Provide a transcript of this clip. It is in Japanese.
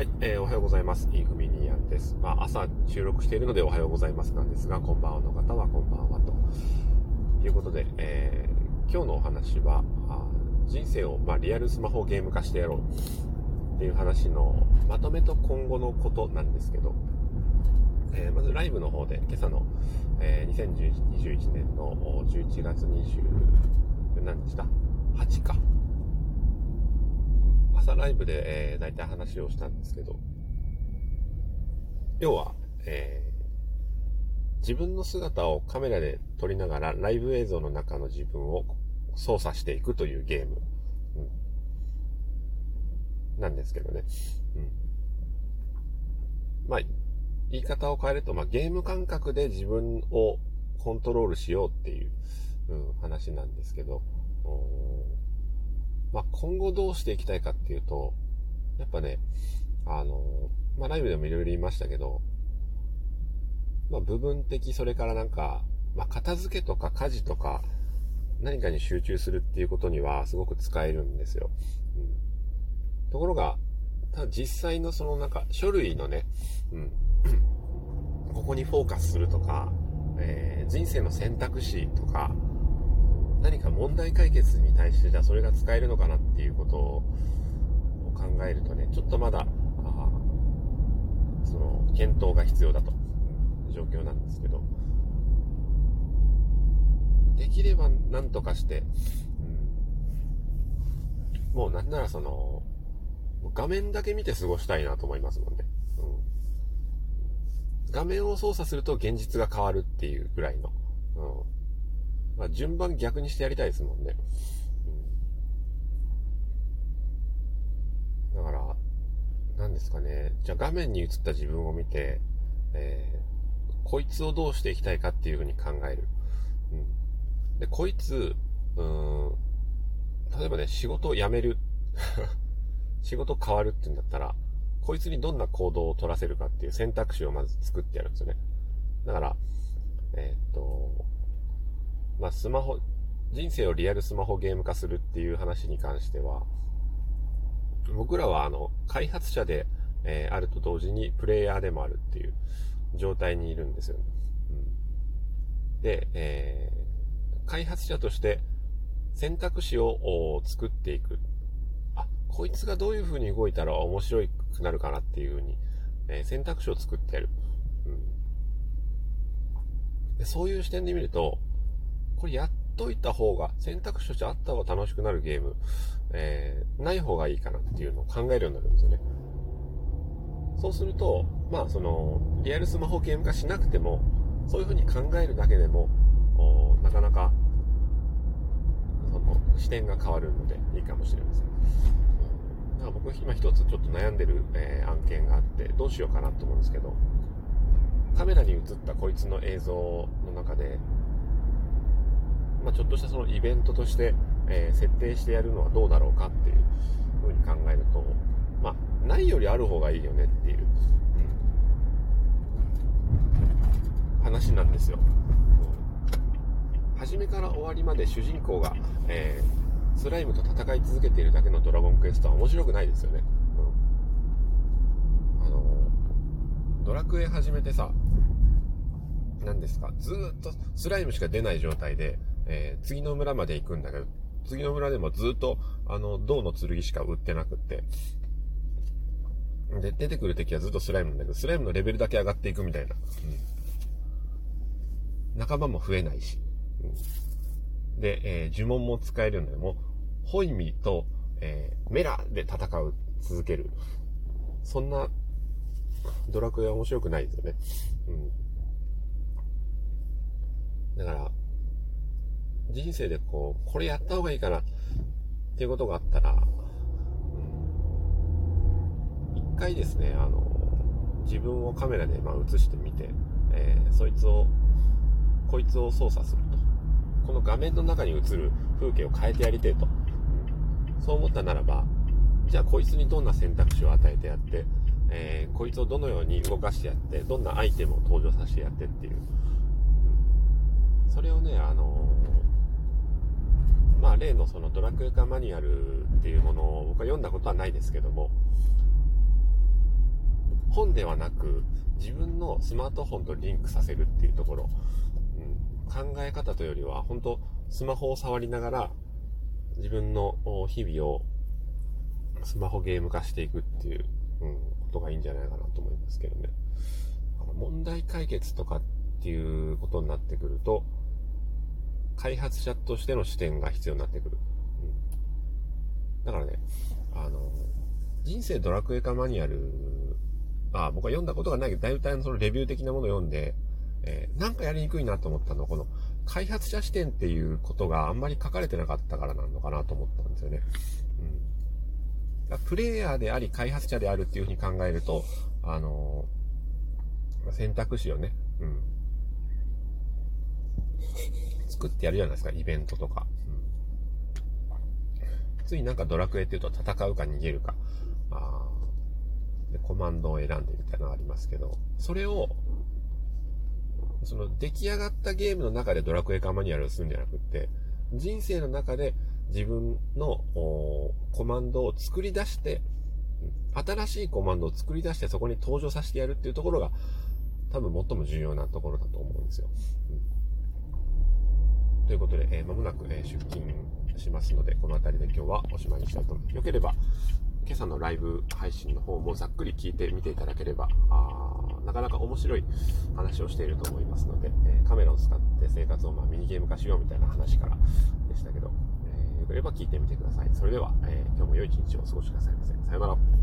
はい、えーおはようございます。インフミニアンです。まあ、朝収録しているのでおはようございますなんですが、こんばんはの方はこんばんはということで、えー今日のお話は、あ人生を、まあ、リアルスマホゲーム化してやろうっていう話のまとめと今後のことなんですけど、えーまずライブの方で今朝の、えー2021年の11月20何日だ ?8 か。朝ライブで、えー、大体話をしたんですけど、要は、えー自分の姿をカメラで撮りながらライブ映像の中の自分を操作していくというゲーム、うん。なんですけどね。うん。まあ、言い方を変えると、まあ、ゲーム感覚で自分をコントロールしようっていう、うん、話なんですけど、まあ、今後どうしていきたいかっていうと、やっぱね、あのまあ、ライブでもいろいろ言いましたけど、まあ、部分的、それからなんか、まあ、片付けとか家事とか、何かに集中するっていうことにはすごく使えるんですよ。うん、ところが、ただ実際のそのなんか書類のね、うん、ここにフォーカスするとか、えー人生の選択肢とか、何か問題解決に対してじゃあそれが使えるのかなっていうことを考えるとね、ちょっとまだ、その、検討が必要だと、状況なんですけど、できれば何とかして、うん。もうなんならその、画面だけ見て過ごしたいなと思いますもんね。うん、画面を操作すると現実が変わるっていうぐらいの。うん。まあ、順番逆にしてやりたいですもんね。うん、だから、何ですかね。じゃあ画面に映った自分を見て、えーこいつをどうしていきたいかっていうふうに考える。うん、で、こいつ、うーん、例えばね、仕事を辞める。仕事変わるって言うんだったら、こいつにどんな行動を取らせるかっていう選択肢をまず作ってやるんですよね。だから、えーっと、まあ、スマホ、人生をリアルスマホゲーム化するっていう話に関しては、僕らはあの、開発者で、えーあると同時にプレイヤーでもあるっていう状態にいるんですよね。うん、で、えー開発者として選択肢を作っていく。あ、こいつがどういう風に動いたら面白くなるかなっていう風に、えー選択肢を作ってやる。うんそういう視点で見ると、これやっといた方が、選択肢としてあった方が楽しくなるゲーム、えーない方がいいかなっていうのを考えるようになるんですよね。そうすると、まあその、リアルスマホゲーム化しなくても、そういう風に考えるだけでも、なかなか、その、視点が変わるのでいいかもしれません。だから僕今一つちょっと悩んでる、えー案件があって、どうしようかなと思うんですけど、カメラに映ったこいつの映像の中で、まあ、ちょっとしたそのイベントとして、えー設定してやるのはどうだろうかっていう風に考えると、まあ、ないよりある方がいいよねっていう、話なんですよ。初めから終わりまで主人公が、えースライムと戦い続けているだけのドラゴンクエストは面白くないですよね。うんあのドラクエ始めてさ、何ですか、ずっとスライムしか出ない状態で、えー次の村まで行くんだけど、次の村でもずっと、あの、銅の剣しか売ってなくって、で、出てくる敵はずっとスライムなんだけど、スライムのレベルだけ上がっていくみたいな。うん仲間も増えないし。うんで、えー呪文も使えるんだけども、ホイミと、えーメラで戦う、続ける。そんな、ドラクエは面白くないですよね。うん。だから、人生でこう、これやった方がいいかな、っていうことがあったら、一回ですね、あの、自分をカメラでま映してみて、えーそいつを、こいつを操作すると。この画面の中に映る風景を変えてやりてえと。そう思ったならば、じゃあこいつにどんな選択肢を与えてやって、えーこいつをどのように動かしてやって、どんなアイテムを登場させてやってっていう。それをね、あのまあ例のそのドラクエ化マニュアルっていうものを僕は読んだことはないですけども、本ではなく自分のスマートフォンとリンクさせるっていうところ、うん、考え方というよりは本当スマホを触りながら自分の日々をスマホゲーム化していくっていう、うん、ことがいいんじゃないかなと思いますけどね。問題解決とかっていうことになってくると、開発者としての視点が必要になってくる。うん、だからね、あの、人生ドラクエ化マニュアル、あ僕は読んだことがないけど、大体そのレビュー的なものを読んで、えー、なんかやりにくいなと思ったのは、この開発者視点っていうことがあんまり書かれてなかったからなのかなと思ったんですよね。うん。プレイヤーであり開発者であるっていうふうに考えると、あのー、選択肢をね、うん。作ってやるじゃないですか、イベントとか。うん、ついなんかドラクエっていうと戦うか逃げるか、あでコマンドを選んでみたいなのがありますけど、それをその出来上がったゲームの中でドラクエカマニュアルをするんじゃなくって、人生の中で自分のコマンドを作り出して、新しいコマンドを作り出してそこに登場させてやるっていうところが多分最も重要なところだと思うんですよ。うん、ということで、えー、間もなく、えー、出勤しますので、この辺りで今日はおしまいにしたいと思います。よければ、今朝のライブ配信の方もざっくり聞いてみていただければ、あなかなか面白い話をしていると思いますので、えカメラを使って生活をまあミニゲーム化しようみたいな話からでしたけど、えー、よければ聞いてみてください。それでは、えー、今日も良い一日をお過ごしくださいませ。さようなら。